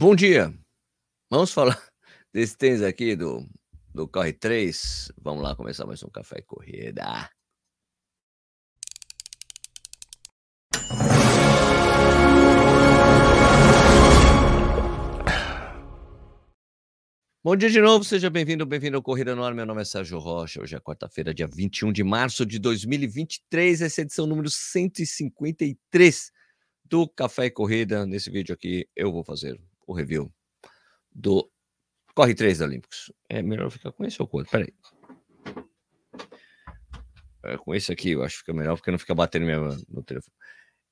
Bom dia. Vamos falar desse tênis aqui do, do Corre 3. Vamos lá começar mais um Café e Corrida. Bom dia de novo, seja bem-vindo, bem-vindo ao Corrida no. Meu nome é Sérgio Rocha. Hoje é quarta-feira, dia 21 de março de 2023. Essa é a edição número 153 do Café e Corrida. Nesse vídeo aqui, eu vou fazer o review do Corre 3 da Olímpicos. É melhor ficar com esse ou com outro? Peraí. É, com esse aqui, eu acho que fica melhor, porque não fica batendo mesmo no telefone.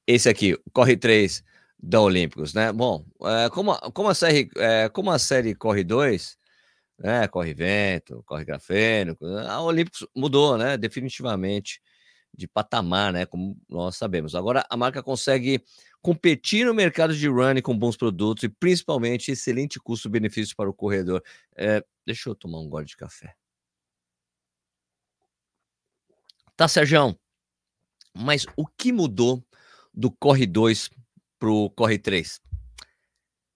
Esse aqui, Corre 3 da Olímpicos, né? Bom, é, como, a, como, a série, é, como a série Corre 2, né? Corre Vento, Corre Grafeno, a Olímpicos mudou, né? Definitivamente de patamar, né? Como nós sabemos. Agora a marca consegue competir no mercado de running com bons produtos e principalmente excelente custo-benefício para o corredor. É, deixa eu tomar um gole de café. Tá, Sérgio. Mas o que mudou do Corre 2 para o Corre 3?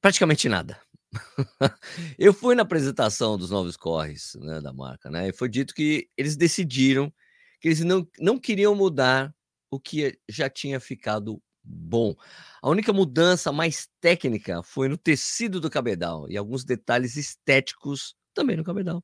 Praticamente nada. eu fui na apresentação dos novos corres né, da marca, né? E foi dito que eles decidiram que eles não, não queriam mudar o que já tinha ficado bom. A única mudança mais técnica foi no tecido do cabedal e alguns detalhes estéticos também no cabedal.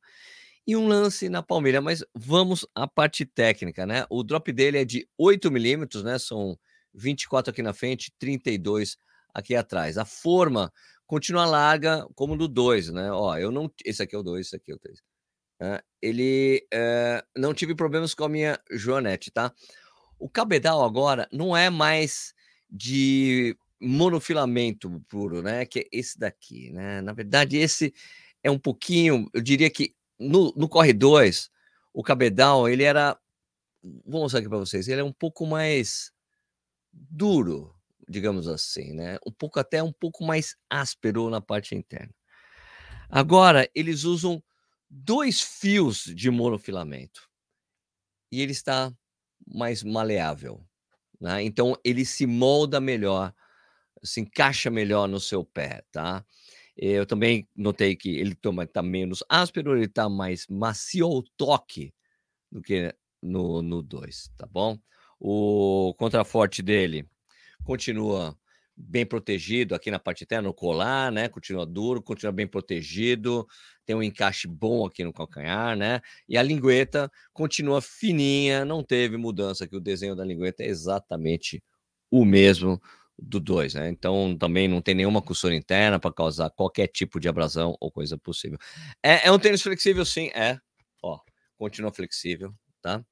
E um lance na palmeira, mas vamos à parte técnica, né? O drop dele é de 8 milímetros, né? São 24 aqui na frente, 32 aqui atrás. A forma continua larga como no 2, né? Ó, eu não. Esse aqui é o 2, esse aqui é o 3. É, ele é, não tive problemas com a minha Joanete, tá? O cabedal agora não é mais de monofilamento puro, né? Que é esse daqui, né? Na verdade, esse é um pouquinho, eu diria que no, no Corre 2, o cabedal, ele era, vou mostrar aqui para vocês, ele é um pouco mais duro, digamos assim, né? Um pouco até um pouco mais áspero na parte interna. Agora, eles usam dois fios de monofilamento e ele está mais maleável. Né? Então ele se molda melhor, se encaixa melhor no seu pé, tá? Eu também notei que ele está menos áspero, ele está mais macio ao toque do que no 2, tá bom? O contraforte dele continua bem protegido aqui na parte interna, no colar, né? Continua duro, continua bem protegido, tem um encaixe bom aqui no calcanhar, né? E a lingueta continua fininha, não teve mudança aqui. O desenho da lingueta é exatamente o mesmo do 2, né? Então também não tem nenhuma costura interna para causar qualquer tipo de abrasão ou coisa possível. É, é um tênis flexível, sim, é. Ó, continua flexível, tá?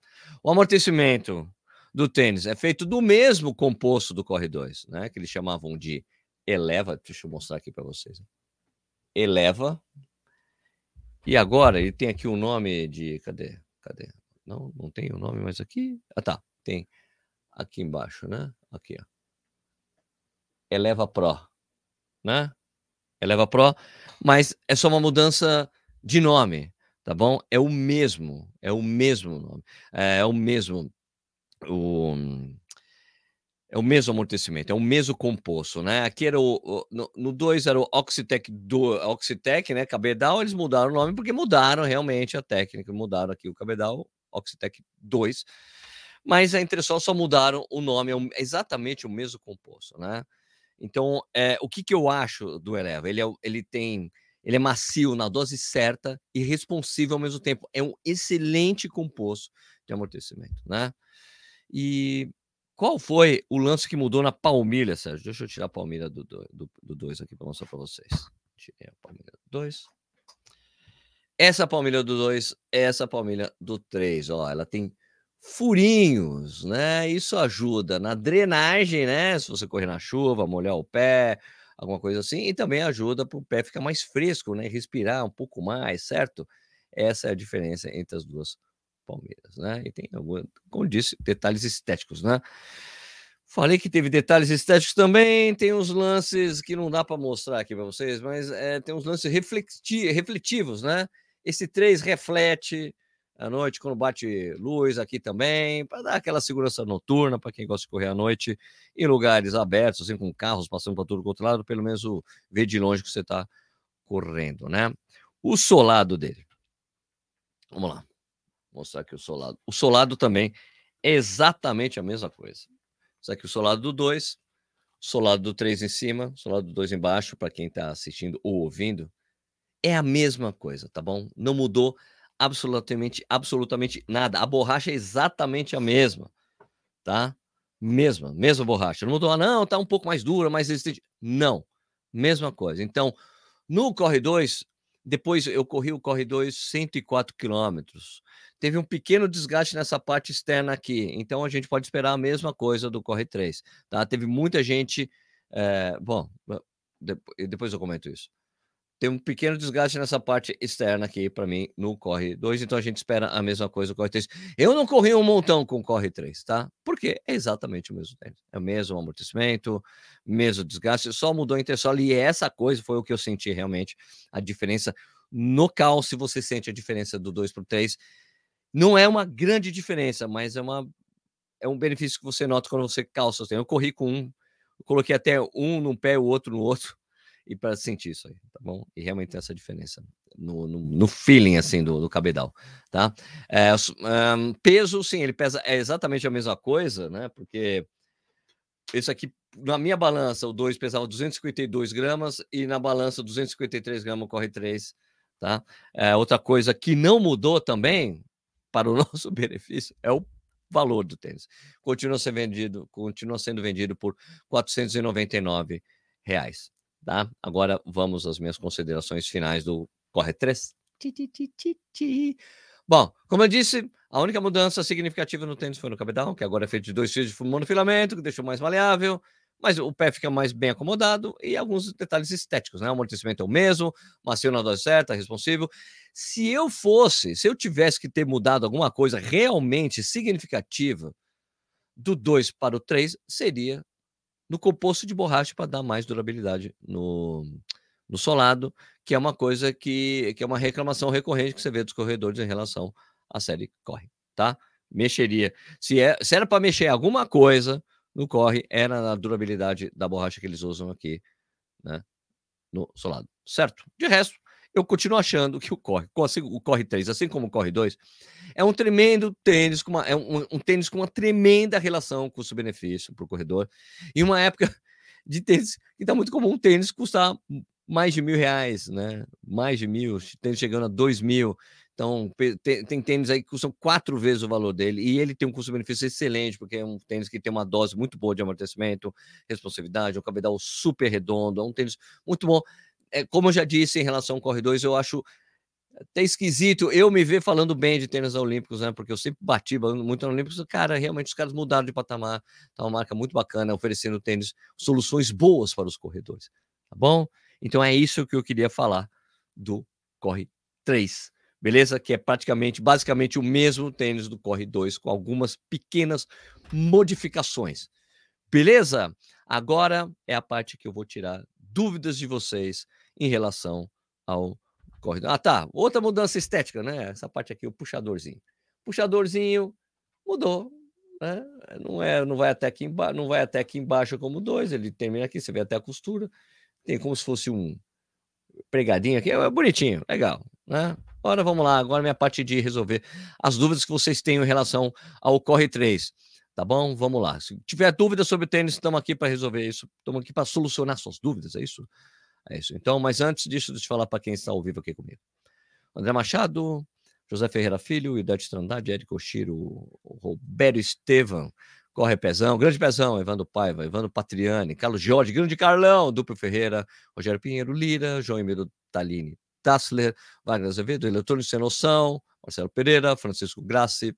O amortecimento do tênis é feito do mesmo composto do Corre 2, né? Que eles chamavam de Eleva. Deixa eu mostrar aqui para vocês. Eleva. E agora ele tem aqui o um nome de. Cadê? Cadê? Não, não tem o um nome mais aqui. Ah, tá. Tem aqui embaixo, né? Aqui, ó. Eleva Pro, né? Eleva Pro, mas é só uma mudança de nome, tá bom? É o mesmo, é o mesmo nome, é, é o mesmo o, é o mesmo amortecimento, é o mesmo composto, né? Aqui era o, o no 2 era o Oxitec do Oxitec, né? Cabedal, eles mudaram o nome porque mudaram realmente a técnica, mudaram aqui o Cabedal Oxitec 2. Mas a Entresol só mudaram o nome, é exatamente o mesmo composto, né? Então, é, o que, que eu acho do Eleva? Ele, é, ele tem ele é macio na dose certa e responsivo ao mesmo tempo. É um excelente composto de amortecimento, né? E qual foi o lance que mudou na palmilha, Sérgio? Deixa eu tirar a palmilha do 2 do, do aqui para mostrar para vocês. Tirei a palmilha do 2. Essa palmilha do 2, essa palmilha do 3, ó, ela tem furinhos, né? Isso ajuda na drenagem, né? Se você correr na chuva, molhar o pé, alguma coisa assim, e também ajuda para o pé ficar mais fresco, né? Respirar um pouco mais, certo? Essa é a diferença entre as duas Palmeiras, né? E tem, como disse, detalhes estéticos, né? Falei que teve detalhes estéticos também, tem uns lances que não dá para mostrar aqui para vocês, mas é, tem uns lances refleti refletivos, né? Esse 3 reflete à noite, quando bate luz aqui também, para dar aquela segurança noturna para quem gosta de correr à noite, em lugares abertos, assim, com carros passando para tudo outro lado, pelo menos ver de longe que você está correndo, né? O solado dele. Vamos lá. Mostrar aqui o solado. O solado também é exatamente a mesma coisa. Isso aqui é o solado do 2, solado do 3 em cima, solado do 2 embaixo, para quem está assistindo ou ouvindo. É a mesma coisa, tá bom? Não mudou absolutamente, absolutamente nada. A borracha é exatamente a mesma, tá? Mesma, mesma borracha. Não mudou, ah, não, tá um pouco mais dura, mais resistente. Não, mesma coisa. Então, no Corre 2, depois eu corri o Corre 2 104 quilômetros. Teve um pequeno desgaste nessa parte externa aqui, então a gente pode esperar a mesma coisa do Corre 3, tá? Teve muita gente, é, bom, depois eu comento isso tem um pequeno desgaste nessa parte externa aqui para mim no Corre 2, então a gente espera a mesma coisa no Corre 3. Eu não corri um montão com o Corre 3, tá? Porque é exatamente o mesmo tempo. É o mesmo amortecimento, mesmo desgaste, só mudou a intersola e essa coisa foi o que eu senti realmente a diferença no cal, se você sente a diferença do 2 para o 3. Não é uma grande diferença, mas é uma é um benefício que você nota quando você calça. Eu corri com um, coloquei até um num pé, o outro no outro e para sentir isso aí, tá bom? E realmente tem essa diferença no, no, no feeling, assim, do, do cabedal, tá? É, um, peso, sim, ele pesa é exatamente a mesma coisa, né? Porque isso aqui, na minha balança, o 2 pesava 252 gramas e na balança 253 gramas corre 3, tá? É, outra coisa que não mudou também, para o nosso benefício, é o valor do tênis. Continua sendo vendido, continua sendo vendido por 499 reais. Tá? Agora vamos às minhas considerações finais do Corre 3. Bom, como eu disse, a única mudança significativa no tênis foi no cabedal, que agora é feito de dois fios de monofilamento, que deixou mais maleável, mas o pé fica mais bem acomodado e alguns detalhes estéticos, né? O amortecimento é o mesmo, macio na dose certa, responsivo. Se eu fosse, se eu tivesse que ter mudado alguma coisa realmente significativa do 2 para o 3, seria no composto de borracha para dar mais durabilidade no, no solado, que é uma coisa que, que é uma reclamação recorrente que você vê dos corredores em relação à série corre, tá? Mexeria. Se, é, se era para mexer alguma coisa no corre, era na durabilidade da borracha que eles usam aqui, né? No solado, certo? De resto, eu continuo achando que o Corre, assim, o Corre 3, assim como o Corre 2, é um tremendo tênis, com uma, é um, um tênis com uma tremenda relação custo-benefício para o corredor. Em uma época de tênis que está muito comum, tênis custar mais de mil reais, né? Mais de mil, tênis chegando a dois mil. Então, tem, tem tênis aí que custam quatro vezes o valor dele, e ele tem um custo-benefício excelente, porque é um tênis que tem uma dose muito boa de amortecimento, responsividade, um cabedal super redondo, é um tênis muito bom é, como eu já disse em relação ao Corre 2, eu acho até esquisito eu me ver falando bem de tênis olímpicos, né? Porque eu sempre bati muito no Olímpicos. Cara, realmente os caras mudaram de patamar. Tá uma marca muito bacana, oferecendo tênis, soluções boas para os corredores. Tá bom? Então é isso que eu queria falar do Corre 3. Beleza? Que é praticamente, basicamente o mesmo tênis do Corre 2, com algumas pequenas modificações. Beleza? Agora é a parte que eu vou tirar dúvidas de vocês em relação ao corredor. Ah, tá. Outra mudança estética, né? Essa parte aqui, o puxadorzinho. Puxadorzinho mudou. Né? Não, é, não, vai até aqui embaixo, não vai até aqui embaixo como dois, ele termina aqui, você vê até a costura. Tem como se fosse um pregadinho aqui, é bonitinho, legal, né? Agora vamos lá, agora minha parte de resolver as dúvidas que vocês têm em relação ao Corre 3. Tá bom? Vamos lá. Se tiver dúvida sobre tênis, estamos aqui para resolver isso. Estamos aqui para solucionar suas dúvidas, é isso? É isso. Então, mas antes disso, deixa eu falar para quem está ao vivo aqui comigo. André Machado, José Ferreira Filho, Idade Trindade, Érico Oshiro, Roberto Estevam, Corre Pezão, Grande Pezão, Evandro Paiva, Evandro Patriani, Carlos Jorge, Grande Carlão, Duplo Ferreira, Rogério Pinheiro Lira, João Emílio Talini Tassler, Wagner Azevedo, Eletrônico Sem Noção, Marcelo Pereira, Francisco Grassi,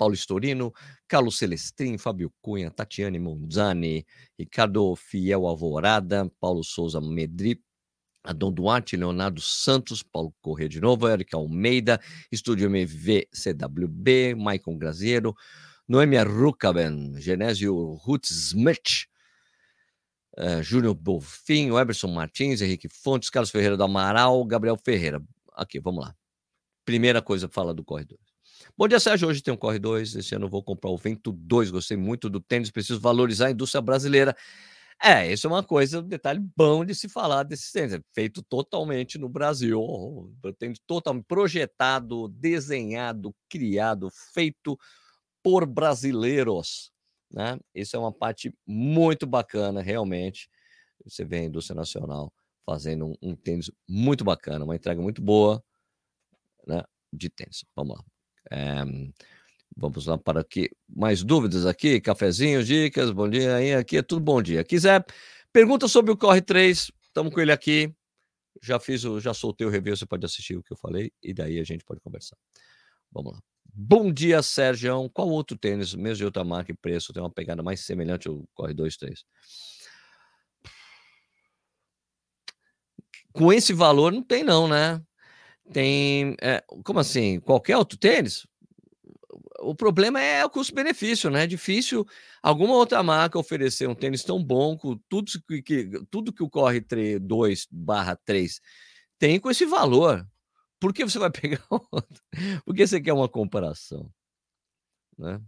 Paulo Storino, Carlos Celestrin, Fábio Cunha, Tatiane Monzani, Ricardo Fiel Alvorada, Paulo Souza Medri, Adão Duarte, Leonardo Santos, Paulo Corrêa de novo, Eric Almeida, Estúdio MV CWB, Maicon Graziero, Noemia Rukaben, Genésio Ruth Smith, uh, Júnior Bolfin, Eberson Martins, Henrique Fontes, Carlos Ferreira do Amaral, Gabriel Ferreira. Aqui, vamos lá. Primeira coisa fala do Corre 2. Bom dia, Sérgio. Hoje tem um Corre 2. Esse ano vou comprar o Vento 2. Gostei muito do tênis. Preciso valorizar a indústria brasileira. É, isso é uma coisa, um detalhe bom de se falar desse tênis. É feito totalmente no Brasil. Tênis totalmente projetado, desenhado, criado, feito por brasileiros. Né? Isso é uma parte muito bacana, realmente. Você vê a indústria nacional fazendo um, um tênis muito bacana, uma entrega muito boa né, de tênis. Vamos lá. É, vamos lá para aqui. Mais dúvidas aqui? Cafezinho, dicas, bom dia. Aí, aqui é tudo bom dia. Quiser, pergunta sobre o Corre 3, estamos com ele aqui. Já fiz, o, já soltei o review, você pode assistir o que eu falei e daí a gente pode conversar. Vamos lá. Bom dia, Sérgio. Qual outro tênis, mesmo de outra marca e preço, tem uma pegada mais semelhante ao Corre 2, 3? Com esse valor, não tem, não, né? Tem. É, como assim? Qualquer outro tênis? O problema é o custo-benefício, né? É difícil alguma outra marca oferecer um tênis tão bom com tudo que, que tudo que o Corre 2 barra 3 tem com esse valor. Por que você vai pegar outro? Porque você quer uma comparação, né?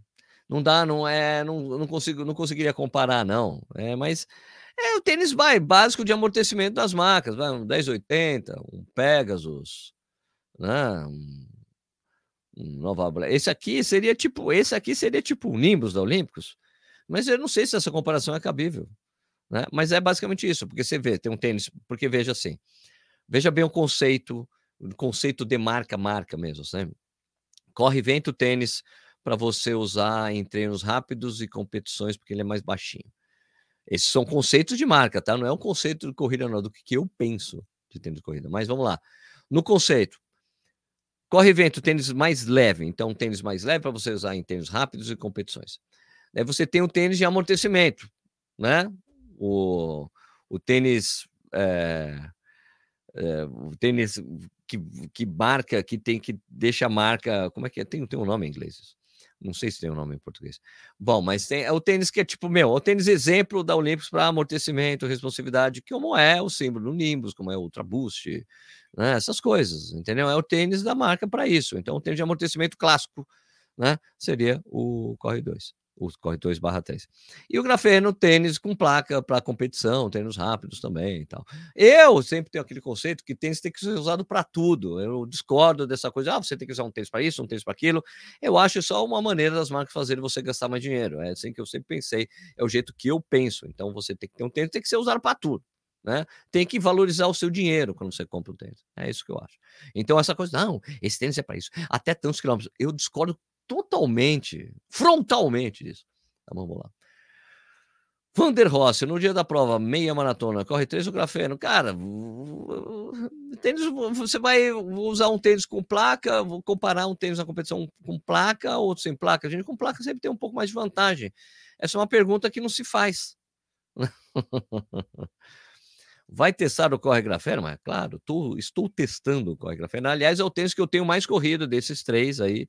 Não dá, não é, não, não consigo, não conseguiria comparar não. É, mas é o tênis básico de amortecimento das marcas, vai um 1080, um Pegasus, né? Um, Nova Esse aqui seria tipo, esse aqui seria tipo o Nimbus da Olímpicos. Mas eu não sei se essa comparação é cabível, né? Mas é basicamente isso, porque você vê, tem um tênis, porque veja assim. Veja bem o conceito conceito de marca, marca mesmo, né? Corre vento tênis para você usar em treinos rápidos e competições, porque ele é mais baixinho. Esses são conceitos de marca, tá? Não é um conceito de corrida, não, do que eu penso de tênis de corrida. Mas vamos lá. No conceito, corre vento, tênis mais leve. Então, tênis mais leve para você usar em treinos rápidos e competições. Daí você tem o tênis de amortecimento, né? O, o tênis. É, é, o tênis que, que marca, que tem que deixa a marca. Como é que é? Tem, tem um nome em inglês. Não sei se tem um nome em português. Bom, mas tem é o tênis que é tipo, meu, é o tênis exemplo da Olímpicos para amortecimento, responsividade, que como é o símbolo do Nimbus, como é o Ultra Boost, né? essas coisas, entendeu? É o tênis da marca para isso. Então, o tênis de amortecimento clássico, né? Seria o Corre 2 o corre 2 barra 3. E o grafeno, tênis com placa para competição, tênis rápidos também e tal. Eu sempre tenho aquele conceito que tênis tem que ser usado para tudo. Eu discordo dessa coisa, ah, você tem que usar um tênis para isso, um tênis para aquilo. Eu acho só uma maneira das marcas fazerem você gastar mais dinheiro. É assim que eu sempre pensei, é o jeito que eu penso. Então você tem que ter um tênis, tem que ser usado para tudo. Né? Tem que valorizar o seu dinheiro quando você compra um tênis. É isso que eu acho. Então, essa coisa, não, esse tênis é para isso. Até tantos quilômetros. Eu discordo totalmente, frontalmente disso. Tá, vamos lá. Vander Rossi, no dia da prova, meia maratona, corre três o grafeno. Cara, tênis, você vai usar um tênis com placa, comparar um tênis na competição com placa, outro sem placa. A gente com placa sempre tem um pouco mais de vantagem. Essa é uma pergunta que não se faz. Vai testar o Corre Grafeno? Mas, claro, tô, estou testando o Corre Grafeno. Aliás, é o tênis que eu tenho mais corrido desses três aí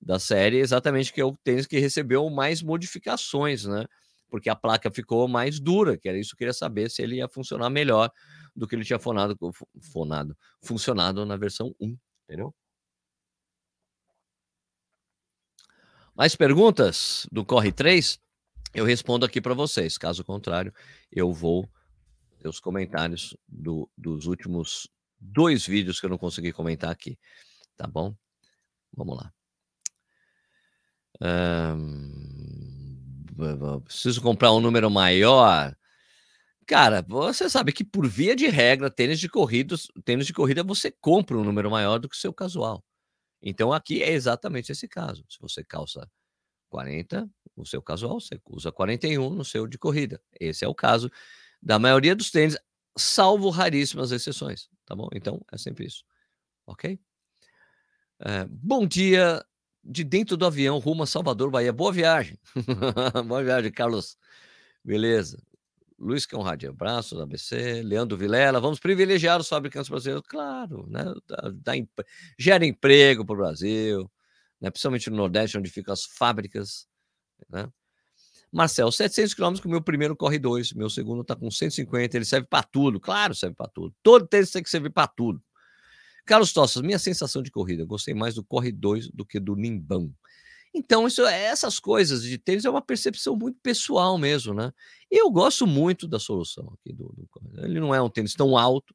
da série, exatamente que é o tênis que recebeu mais modificações, né? Porque a placa ficou mais dura, que era isso que eu queria saber se ele ia funcionar melhor do que ele tinha fonado, fonado funcionado na versão 1, entendeu? Mais perguntas do Corre 3? Eu respondo aqui para vocês. Caso contrário, eu vou ter os comentários do, dos últimos dois vídeos que eu não consegui comentar aqui. Tá bom? Vamos lá preciso comprar um número maior. Cara, você sabe que por via de regra, tênis de corrida, tênis de corrida você compra um número maior do que o seu casual. Então aqui é exatamente esse caso. Se você calça 40 no seu casual, você usa 41 no seu de corrida. Esse é o caso da maioria dos tênis, salvo raríssimas exceções, tá bom? Então é sempre isso, ok? É, bom dia, de dentro do avião rumo a Salvador, Bahia. Boa viagem. Boa viagem, Carlos. Beleza. Luiz Conrad, abraços, ABC. Leandro Vilela, vamos privilegiar os fabricantes brasileiros. Claro, né? Dá, dá, gera emprego para o Brasil, né? principalmente no Nordeste, onde ficam as fábricas. Né? Marcel, 700 quilômetros com o meu primeiro corre 2, meu segundo está com 150, ele serve para tudo. Claro, serve para tudo. Todo tênis tem que servir para tudo. Carlos Tossas, minha sensação de corrida, gostei mais do Corre 2 do que do Nimbão. Então, isso, essas coisas de tênis é uma percepção muito pessoal mesmo, né? Eu gosto muito da solução aqui do, do Ele não é um tênis tão alto.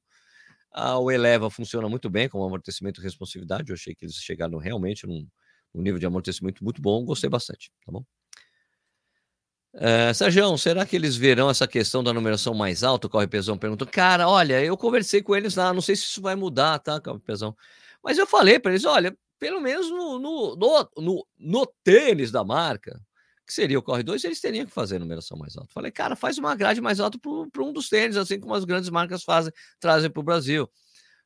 Ah, o Eleva funciona muito bem com amortecimento e responsividade. Eu achei que eles chegaram realmente num, num nível de amortecimento muito bom. Gostei bastante, tá bom? É, Sérgio, será que eles verão essa questão da numeração mais alta? O Corre Pesão perguntou. Cara, olha, eu conversei com eles lá, não sei se isso vai mudar, tá, Corre Pesão? Mas eu falei para eles: olha, pelo menos no, no, no, no, no tênis da marca, que seria o Corre 2, eles teriam que fazer numeração mais alta. Falei, cara, faz uma grade mais alta para um dos tênis, assim como as grandes marcas fazem, trazem para o Brasil.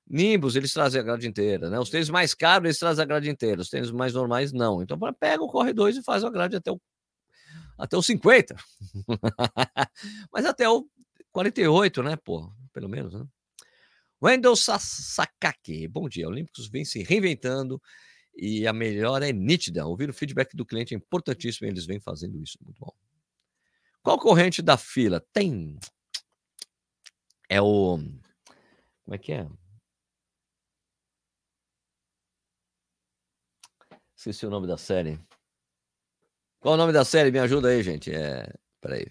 Nimbus, eles trazem a grade inteira, né? Os tênis mais caros, eles trazem a grade inteira. Os tênis mais normais, não. Então, pega o Corre 2 e faz a grade até o até os 50. Mas até o 48, né, pô? Pelo menos, né? Wendell Sakaki, bom dia. Olímpicos vem se reinventando e a melhor é nítida. Ouvir o feedback do cliente é importantíssimo e eles vêm fazendo isso. Muito bom. Qual corrente da fila? Tem. É o. Como é que é? Esqueci o nome da série. Qual o nome da série? Me ajuda aí, gente. É... Peraí.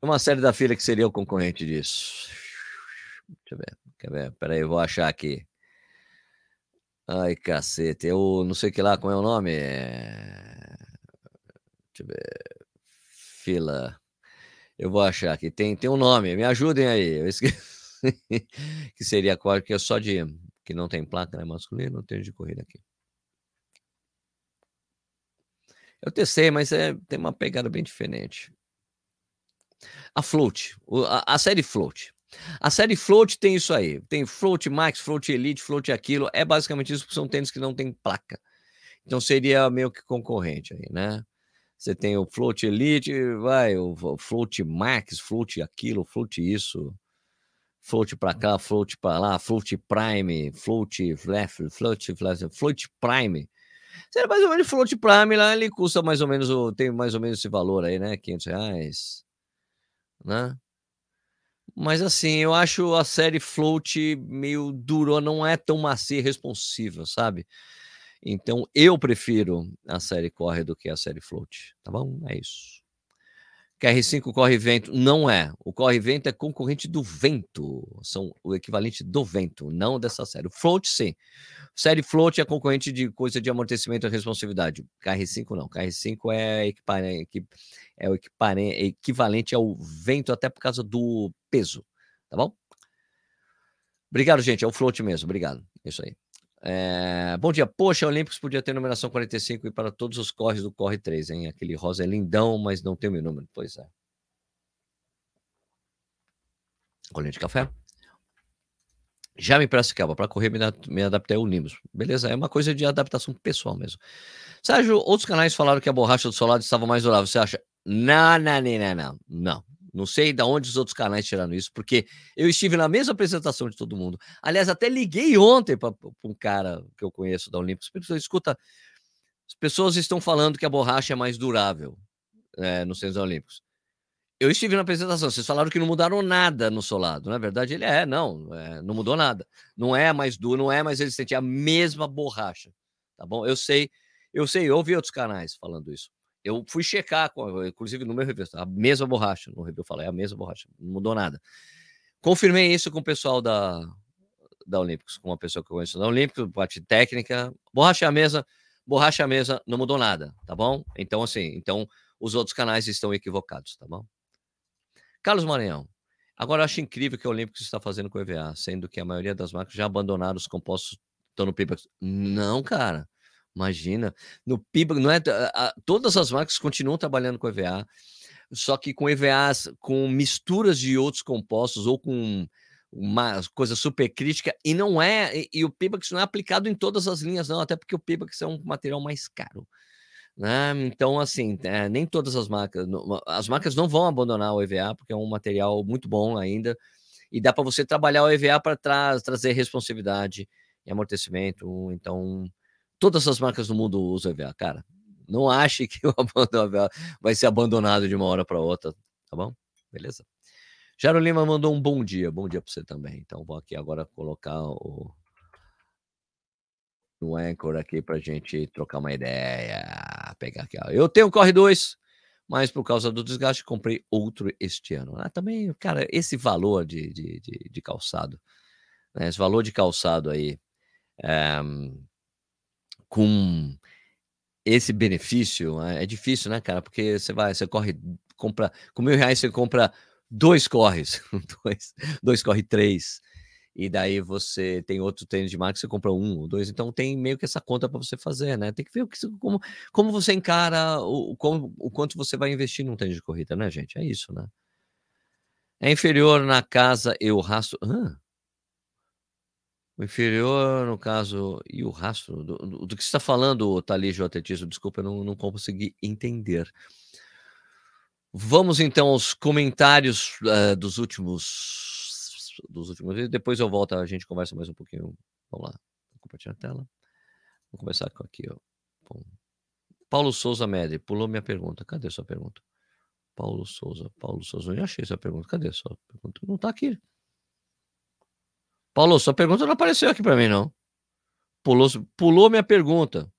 Uma série da fila que seria o concorrente disso. Deixa eu ver. Quer ver? Peraí, vou achar aqui. Ai, cacete. Eu não sei que lá, como é o nome? É... Deixa eu ver. Fila. Eu vou achar aqui. Tem, tem um nome. Me ajudem aí. Eu esqueci. que seria qual? Que é só de. Que não tem placa, né? Masculino, não tem de corrida aqui. Eu testei, mas é, tem uma pegada bem diferente. A Float, a, a, série Float. A série Float tem isso aí. Tem Float Max, Float Elite, Float aquilo. É basicamente isso, porque são tênis que não tem placa. Então seria meio que concorrente aí, né? Você tem o Float Elite, vai, o Float Max, Float aquilo, Float isso, Float para cá, Float para lá, Float Prime, Float Float, Float, Float Prime Seria mais ou menos float prime lá, ele custa mais ou menos, tem mais ou menos esse valor aí, né? 500 reais, né? Mas assim, eu acho a série Float meio dura, não é tão macia e responsiva, sabe? Então eu prefiro a série Corre do que a série Float, tá bom? É isso. KR5 Corre Vento não é. O Corre Vento é concorrente do Vento. São o equivalente do Vento, não dessa série. O Float, sim. Série Float é concorrente de coisa de amortecimento e responsividade. KR5 não. KR5 é, é o equivalente ao Vento, até por causa do peso. Tá bom? Obrigado, gente. É o Float mesmo. Obrigado. Isso aí. É, bom dia. Poxa, Olímpicos podia ter numeração 45 e para todos os corres do Corre 3, hein? Aquele rosa é lindão, mas não tem o meu número. Pois é. Colinha de café. Já me praticava para correr, me, me adaptei ao Nimbus. Beleza, é uma coisa de adaptação pessoal mesmo. Sérgio, outros canais falaram que a borracha do solado estava mais durável. Você acha? Não, não, não, não. Não sei de onde os outros canais tiraram isso, porque eu estive na mesma apresentação de todo mundo. Aliás, até liguei ontem para um cara que eu conheço da Olímpicos. Escuta, as pessoas estão falando que a borracha é mais durável é, nos Centros Olímpicos. Eu estive na apresentação, vocês falaram que não mudaram nada no solado. Na verdade, ele é, não, é, não mudou nada. Não é mais duro, não é mais resistente, é a mesma borracha. Tá bom? Eu sei, eu sei, eu ouvi outros canais falando isso. Eu fui checar, inclusive no meu review, a mesma borracha. No review eu falei, é a mesma borracha, não mudou nada. Confirmei isso com o pessoal da, da Olímpicos, com uma pessoa que eu conheço da Olímpicos, parte técnica. Borracha é a mesa, borracha é a mesa, não mudou nada, tá bom? Então, assim, então os outros canais estão equivocados, tá bom? Carlos Maranhão. Agora, eu acho incrível que a Olímpicos está fazendo com o EVA, sendo que a maioria das marcas já abandonaram os compostos estão no Pipax. Não, cara. Imagina, no PIB, não é, a, todas as marcas continuam trabalhando com EVA, só que com EVAs, com misturas de outros compostos ou com uma coisa super crítica, e não é, e, e o Pibax não é aplicado em todas as linhas, não, até porque o Pibax é um material mais caro. Né? Então, assim, é, nem todas as marcas, as marcas não vão abandonar o EVA, porque é um material muito bom ainda, e dá para você trabalhar o EVA para tra trazer responsividade e amortecimento. Então, Todas as marcas do mundo usam EVA, cara. Não ache que o EVA vai ser abandonado de uma hora para outra, tá bom? Beleza? Jaro Lima mandou um bom dia. Bom dia para você também. Então vou aqui agora colocar o no Anchor aqui para gente trocar uma ideia. Pegar aqui, ó. Eu tenho Corre 2, mas por causa do desgaste comprei outro este ano. Ah, também, cara, esse valor de, de, de, de calçado, né? esse valor de calçado aí, é, com esse benefício, é, é difícil, né, cara? Porque você vai, você corre, compra, com mil reais você compra dois corres, dois, dois corre três e daí você tem outro tênis de marca, você compra um ou dois, então tem meio que essa conta para você fazer, né? Tem que ver o que, como, como você encara o, como, o quanto você vai investir num tênis de corrida, né, gente? É isso, né? É inferior na casa e o rastro. Hã? O inferior, no caso, e o rastro do, do, do que você está falando, Thalys Atletismo, desculpa, eu não, não consegui entender. Vamos então aos comentários uh, dos últimos dos últimos. Depois eu volto, a gente conversa mais um pouquinho. Vamos lá. Vou compartilhar a tela. Vou começar com aqui, ó. Bom. Paulo Souza Medri, pulou minha pergunta. Cadê sua pergunta? Paulo Souza, Paulo Souza, eu achei sua pergunta. Cadê sua pergunta? Não tá aqui. Paulo, sua pergunta não apareceu aqui para mim, não. Pulou, pulou minha pergunta.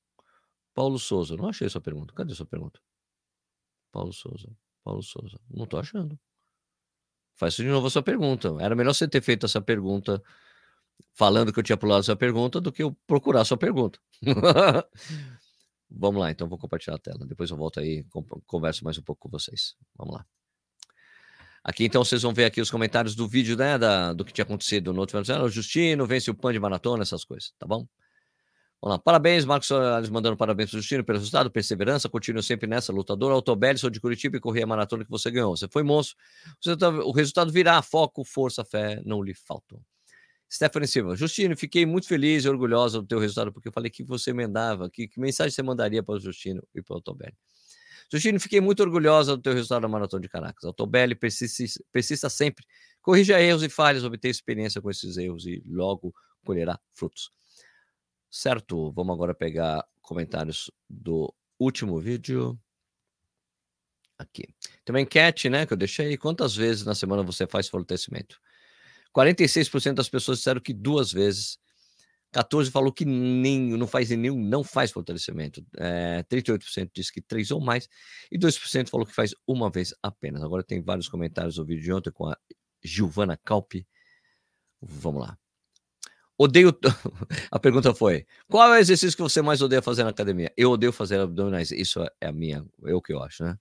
Paulo Souza, não achei sua pergunta. Cadê sua pergunta? Paulo Souza, Paulo Souza, não tô achando. Faz de novo a sua pergunta. Era melhor você ter feito essa pergunta falando que eu tinha pulado sua pergunta do que eu procurar sua pergunta. Vamos lá, então vou compartilhar a tela. Depois eu volto aí converso mais um pouco com vocês. Vamos lá. Aqui então vocês vão ver aqui os comentários do vídeo né, da, do que tinha acontecido no outro ano. O Justino vence o PAN de maratona, essas coisas, tá bom? Vamos lá. Parabéns, Marcos Soares, mandando parabéns para o Justino pelo resultado, perseverança, continue sempre nessa lutadora. Autobelli, sou de Curitiba e corri a maratona que você ganhou. Você foi monstro. O resultado virá. Foco, força, fé, não lhe faltou. Stephanie Silva, Justino, fiquei muito feliz e orgulhosa do teu resultado, porque eu falei que você emendava, que, que mensagem você mandaria para o Justino e para o Autobelli. Justino, fiquei muito orgulhosa do teu resultado da Maratona de Caracas. Autobelli, persista, persista sempre. Corrija erros e falhas, obtenha experiência com esses erros e logo colherá frutos. Certo, vamos agora pegar comentários do último vídeo. Aqui. Tem uma enquete, né, que eu deixei. Quantas vezes na semana você faz fortalecimento? 46% das pessoas disseram que duas vezes. 14 falou que nem, não faz nenhum, não faz fortalecimento. É, 38% disse que três ou mais. E 2% falou que faz uma vez apenas. Agora tem vários comentários do vídeo de ontem com a Giovana Calpi. Vamos lá. Odeio. A pergunta foi: qual é o exercício que você mais odeia fazer na academia? Eu odeio fazer abdominais. Isso é a minha, é o que eu acho, né?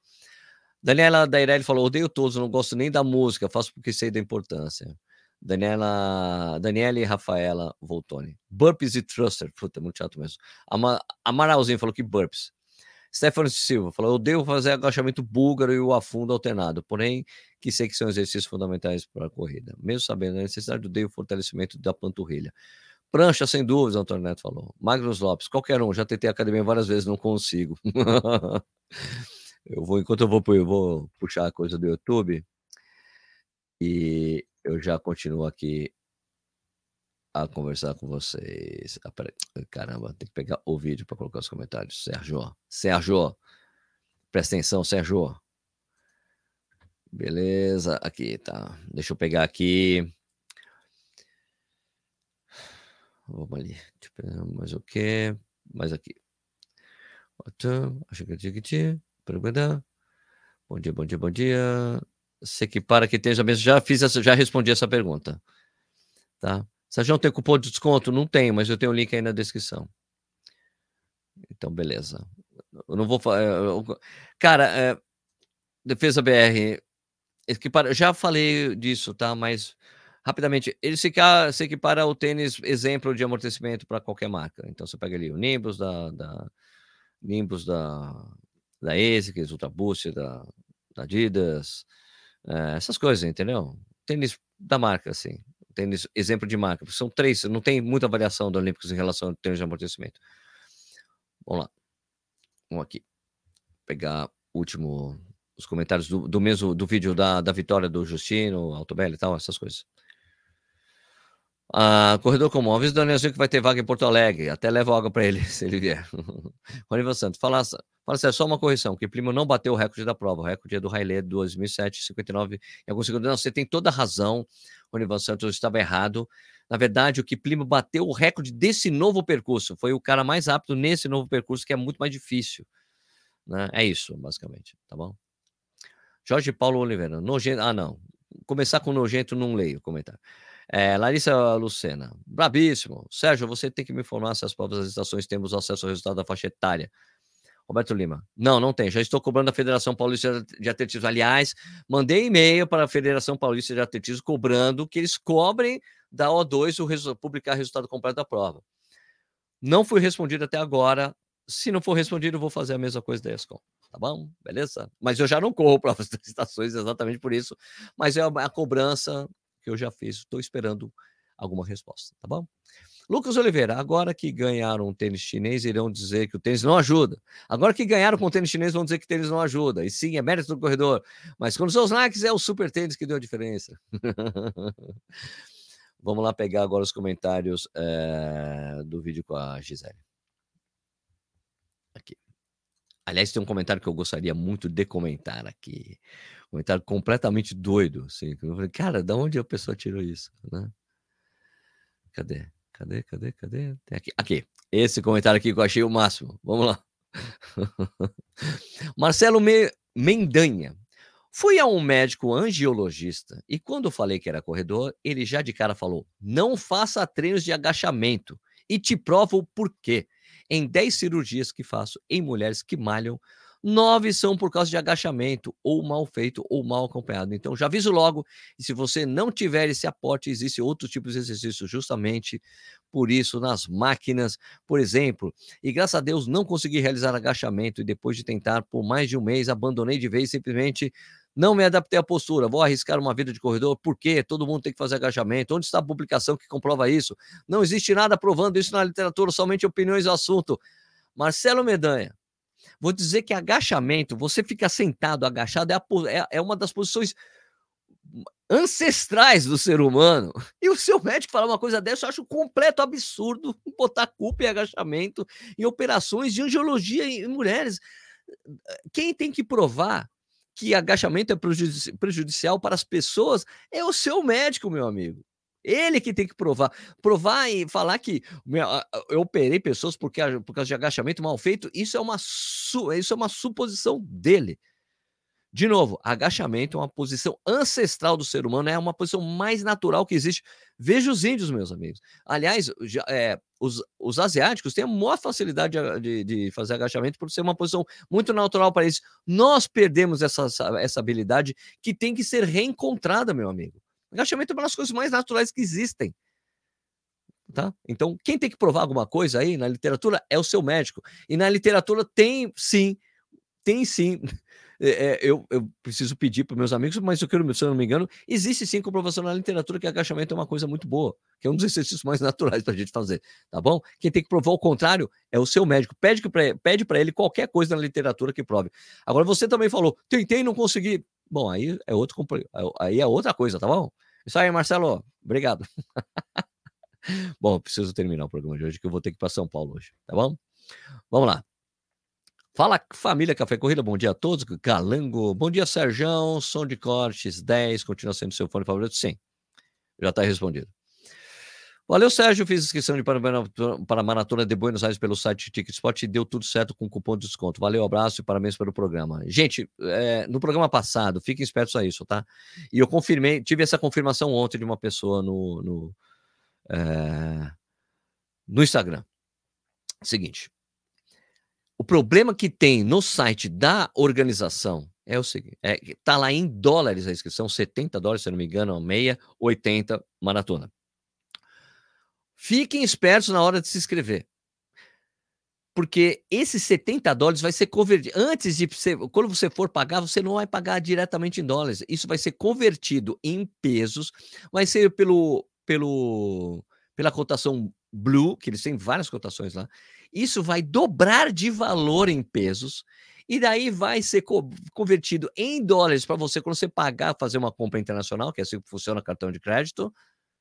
Daniela Dairelli falou: odeio todos, não gosto nem da música, faço porque sei da importância. Daniela, e Rafaela Voltoni. Burpees e thruster. Puta, muito chato mesmo. Ama, Amaralzinho falou que burpees. Stefano Silva falou: eu devo fazer agachamento búlgaro e o afundo alternado, porém que sei que são exercícios fundamentais para a corrida, mesmo sabendo a necessidade do o fortalecimento da panturrilha. Prancha, sem dúvidas, Antônio Neto falou. Magnus Lopes, qualquer um, já tentei academia várias vezes, não consigo. eu vou, enquanto eu vou, eu vou puxar a coisa do YouTube e eu já continuo aqui a conversar com vocês. Ah, caramba, tem que pegar o vídeo para colocar os comentários. Sérgio, Sérgio, presta atenção, Sérgio. Beleza, aqui tá. Deixa eu pegar aqui. Vamos ali. Mais o que? Mais aqui. Bom dia, bom dia, bom dia. Você que para que esteja mesmo. Já fiz essa, já respondi essa pergunta. Tá? Sérgio, tem cupom de desconto? Não tem, mas eu tenho o link aí na descrição. Então, beleza. Eu não vou falar. Cara, é, Defesa BR, equipara, já falei disso, tá? Mas rapidamente, ele se, se equipara ao tênis exemplo de amortecimento para qualquer marca. Então você pega ali o Nimbus da, da Nimbus da, da ASICS, Ultra Boost da, da Adidas, é, essas coisas, entendeu? Tênis da marca, assim tênis, exemplo de marca. São três, não tem muita variação do Olímpicos em relação ao tênis de amortecimento. Vamos lá. Vamos aqui. Pegar último os comentários do, do mesmo do vídeo da, da vitória do Justino, Altobelli e tal, essas coisas. Ah, corredor com móveis, Danielzinho que vai ter vaga em Porto Alegre. Até leva água para ele, se ele vier. Ronival Santos, fala, fala sério, só uma correção, que Primo não bateu o recorde da prova. O recorde é do Haile 2007, 59 em alguns segundos. Não, você tem toda a razão. o Ivan Santos estava errado. Na verdade, o Kiplimo bateu o recorde desse novo percurso. Foi o cara mais rápido nesse novo percurso, que é muito mais difícil. Né? É isso, basicamente, tá bom? Jorge Paulo Oliveira, nojento. Ah, não. Começar com nojento, não leio o comentário. É, Larissa Lucena, brabíssimo. Sérgio, você tem que me informar se as provas das estações temos acesso ao resultado da faixa etária. Roberto Lima, não, não tem. Já estou cobrando da Federação Paulista de Atletismo. Aliás, mandei e-mail para a Federação Paulista de Atletismo cobrando que eles cobrem da O2 o resu publicar o resultado completo da prova. Não fui respondido até agora. Se não for respondido, vou fazer a mesma coisa da ESCOM. Tá bom? Beleza? Mas eu já não corro provas das estações exatamente por isso. Mas é a cobrança que eu já fiz. Estou esperando alguma resposta, tá bom? Lucas Oliveira, agora que ganharam um tênis chinês, irão dizer que o tênis não ajuda. Agora que ganharam com o tênis chinês, vão dizer que o tênis não ajuda. E sim, é mérito do corredor. Mas quando são os likes, é o super tênis que deu a diferença. Vamos lá pegar agora os comentários é, do vídeo com a Gisele. Aqui. Aliás, tem um comentário que eu gostaria muito de comentar aqui. Um comentário completamente doido. Assim. Eu falei, cara, da onde a pessoa tirou isso? Né? Cadê? Cadê? Cadê? Cadê? Tem aqui. Aqui. Esse comentário aqui que eu achei o máximo. Vamos lá. Marcelo Me Mendanha. Fui a um médico angiologista e quando falei que era corredor, ele já de cara falou: não faça treinos de agachamento e te provo o porquê. Em 10 cirurgias que faço em mulheres que malham, nove são por causa de agachamento, ou mal feito, ou mal acompanhado. Então, já aviso logo, e se você não tiver esse aporte, existe outros tipos de exercícios justamente por isso nas máquinas, por exemplo. E graças a Deus não consegui realizar agachamento e depois de tentar por mais de um mês, abandonei de vez, simplesmente não me adaptei à postura. Vou arriscar uma vida de corredor. Por quê? Todo mundo tem que fazer agachamento. Onde está a publicação que comprova isso? Não existe nada provando isso na literatura, somente opiniões do assunto. Marcelo Medanha, Vou dizer que agachamento, você fica sentado, agachado, é, a, é, é uma das posições ancestrais do ser humano. E o seu médico falar uma coisa dessa, eu acho completo absurdo botar culpa em agachamento em operações de angiologia em mulheres. Quem tem que provar que agachamento é prejudicial para as pessoas é o seu médico, meu amigo. Ele que tem que provar. Provar e falar que eu operei pessoas porque, por causa de agachamento mal feito, isso é uma, isso é uma suposição dele. De novo, agachamento é uma posição ancestral do ser humano, é uma posição mais natural que existe. Veja os índios, meus amigos. Aliás, já, é, os, os, asiáticos têm a maior facilidade de, de, fazer agachamento por ser uma posição muito natural para eles. Nós perdemos essa, essa habilidade que tem que ser reencontrada, meu amigo. Agachamento é uma das coisas mais naturais que existem. Tá? Então, quem tem que provar alguma coisa aí na literatura é o seu médico. E na literatura tem sim, tem sim. É, eu, eu, preciso pedir para meus amigos, mas eu quero, se eu não me engano, existe sim comprovação na literatura que agachamento é uma coisa muito boa, que é um dos exercícios mais naturais para a gente fazer, tá bom? Quem tem que provar o contrário é o seu médico. Pede para ele qualquer coisa na literatura que prove. Agora, você também falou, tentei não consegui. Bom, aí é outro aí é outra coisa, tá bom? Isso aí, Marcelo. Obrigado. bom, preciso terminar o programa de hoje, que eu vou ter que ir para São Paulo hoje, tá bom? Vamos lá. Fala família Café Corrida, bom dia a todos. Calango, bom dia Serjão, som de cortes 10, continua sendo seu fone favorito? Sim, já está respondido. Valeu, Sérgio. Fiz inscrição de para, a Maratona de Buenos Aires pelo site Ticketspot e deu tudo certo com cupom de desconto. Valeu, abraço e parabéns pelo programa. Gente, é, no programa passado, fiquem espertos a isso, tá? E eu confirmei, tive essa confirmação ontem de uma pessoa no, no, é, no Instagram. Seguinte. O problema que tem no site da organização é o seguinte: é, tá lá em dólares a inscrição, 70 dólares, se não me engano, meia, 80 maratona. Fiquem espertos na hora de se inscrever. Porque esses 70 dólares vai ser convertido. Antes de você, quando você for pagar, você não vai pagar diretamente em dólares. Isso vai ser convertido em pesos, vai ser pelo, pelo, pela cotação Blue, que eles têm várias cotações lá. Isso vai dobrar de valor em pesos e daí vai ser co convertido em dólares para você quando você pagar, fazer uma compra internacional, que é assim que funciona o cartão de crédito,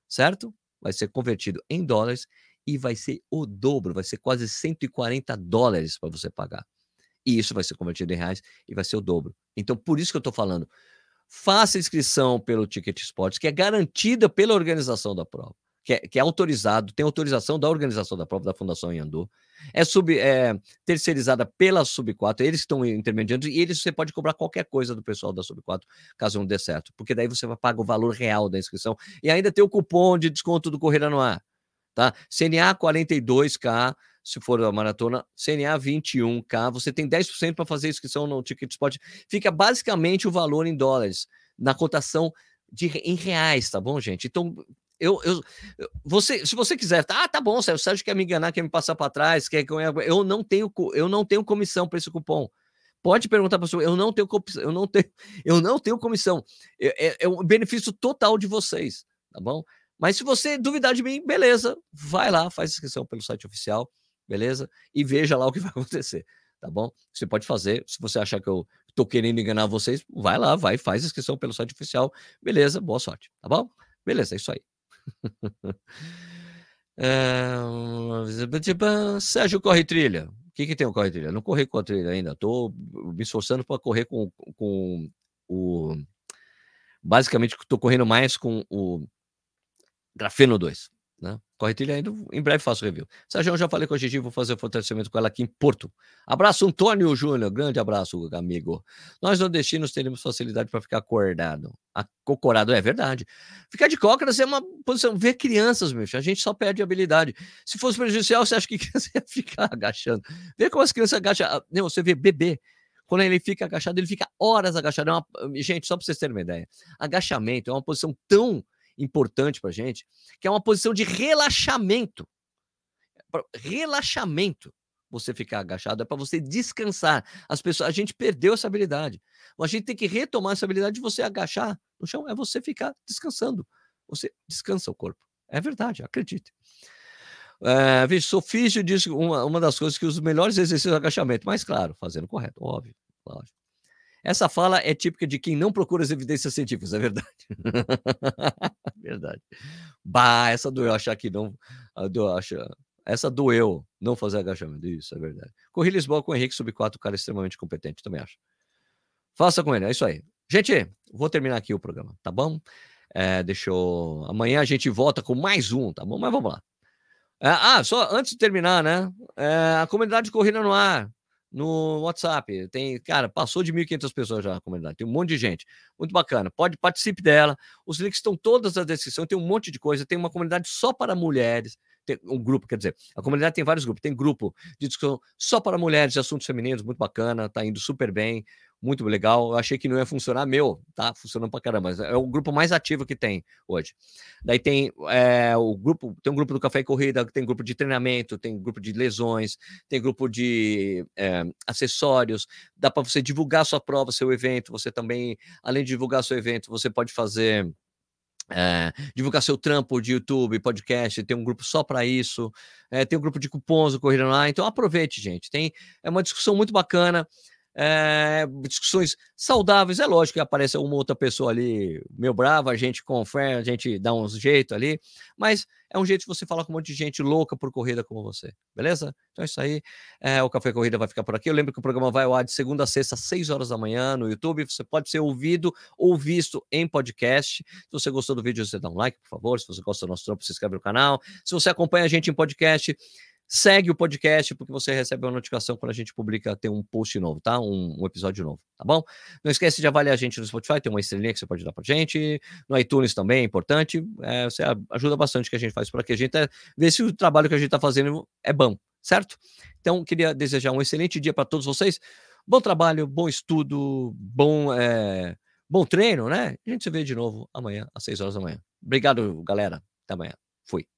certo? Vai ser convertido em dólares e vai ser o dobro, vai ser quase 140 dólares para você pagar. E isso vai ser convertido em reais e vai ser o dobro. Então, por isso que eu estou falando, faça inscrição pelo Ticket Sports, que é garantida pela organização da prova, que é, que é autorizado, tem autorização da organização da prova da Fundação Yandu. É, sub, é terceirizada pela Sub 4, eles estão intermediando e eles você pode cobrar qualquer coisa do pessoal da Sub 4, caso não dê certo, porque daí você vai pagar o valor real da inscrição e ainda tem o cupom de desconto do Corrida no Ar, tá? CNA 42K, se for a maratona, CNA 21K, você tem 10% para fazer inscrição no Ticket Spot. Fica basicamente o valor em dólares, na cotação de, em reais, tá bom, gente? Então, eu, eu, você, se você quiser, ah, tá bom, o Sérgio quer me enganar, quer me passar para trás, quer eu não tenho, eu não tenho comissão para esse cupom. Pode perguntar para pessoa, eu não tenho, eu não tenho, eu não tenho comissão. É, é, é um benefício total de vocês, tá bom? Mas se você duvidar de mim, beleza, vai lá, faz inscrição pelo site oficial beleza? E veja lá o que vai acontecer, tá bom? Você pode fazer, se você achar que eu tô querendo enganar vocês, vai lá, vai, faz inscrição pelo site oficial, beleza? Boa sorte, tá bom? Beleza, é isso aí. é... Sérgio Corre Trilha. O que, que tem o Corre Trilha? Não corri com a trilha ainda. Estou me esforçando para correr com, com o. Basicamente, estou correndo mais com o Grafeno 2. Né? Corre trilha ainda, em breve faço review. Sérgio, eu já falei com a Gigi, vou fazer o fortalecimento com ela aqui em Porto. Abraço, Antônio Júnior, grande abraço, amigo. Nós nordestinos teremos facilidade para ficar acordado. Acocorado, é verdade. Ficar de cócoras é uma posição. Ver crianças, meu filho, a gente só perde habilidade. Se fosse prejudicial, você acha que criança ia ficar agachando? Vê como as crianças agacham. Ah, não, você vê bebê. Quando ele fica agachado, ele fica horas agachado. É uma... Gente, só para vocês terem uma ideia. Agachamento é uma posição tão importante para gente, que é uma posição de relaxamento. Relaxamento. Você ficar agachado é para você descansar. As pessoas, a gente perdeu essa habilidade. A gente tem que retomar essa habilidade de você agachar no chão, é você ficar descansando. Você descansa o corpo. É verdade, acredite. É, veja, Sofício diz uma, uma das coisas que os melhores exercícios de agachamento, mas claro, fazendo correto, óbvio, óbvio. Essa fala é típica de quem não procura as evidências científicas, é verdade. verdade. Bah, essa doeu achar que não. Acha, essa doeu não fazer agachamento. Isso, é verdade. Corri Lisboa com o Henrique sub 4, cara extremamente competente, também acho. Faça com ele, é isso aí. Gente, vou terminar aqui o programa, tá bom? É, deixa eu... Amanhã a gente volta com mais um, tá bom? Mas vamos lá. É, ah, só antes de terminar, né? É, a comunidade de Corrida no Ar no WhatsApp. Tem, cara, passou de 1.500 pessoas já na comunidade. Tem um monte de gente. Muito bacana. Pode participe dela. Os links estão todos na descrição. Tem um monte de coisa. Tem uma comunidade só para mulheres. Tem um grupo, quer dizer, a comunidade tem vários grupos. Tem grupo de discussão só para mulheres de assuntos femininos, muito bacana. Tá indo super bem muito legal. Eu achei que não ia funcionar, meu, tá funcionando pra caramba. É o grupo mais ativo que tem hoje. Daí tem é, o grupo, tem um grupo do Café e Corrida, tem grupo de treinamento, tem grupo de lesões, tem grupo de é, acessórios. Dá para você divulgar sua prova, seu evento. Você também, além de divulgar seu evento, você pode fazer é, divulgar seu trampo de YouTube, podcast, tem um grupo só para isso, tem um grupo de cupons do Corrida Online, então aproveite, gente. Tem é uma discussão muito bacana é, discussões saudáveis. É lógico que aparece uma outra pessoa ali, meio brava, a gente confere, a gente dá uns jeito ali, mas é um jeito de você falar com um monte de gente louca por corrida como você, beleza? Então é isso aí. É, o Café Corrida vai ficar por aqui. Eu lembro que o programa vai ao ar de segunda a sexta, às 6 horas da manhã no YouTube. Você pode ser ouvido ou visto em podcast. Se você gostou do vídeo, você dá um like, por favor. Se você gosta do nosso trampo, se inscreve no canal. Se você acompanha a gente em podcast, Segue o podcast, porque você recebe uma notificação quando a gente publica, tem um post novo, tá? Um, um, episódio novo, tá bom? Não esquece de avaliar a gente no Spotify, tem uma estrelinha que você pode dar pra gente. No iTunes também é importante. É, você ajuda bastante que a gente faz por aqui. A gente é, vê se o trabalho que a gente tá fazendo é bom, certo? Então, queria desejar um excelente dia para todos vocês. Bom trabalho, bom estudo, bom, é, bom treino, né? A gente se vê de novo amanhã, às 6 horas da manhã. Obrigado, galera. Até amanhã. Fui.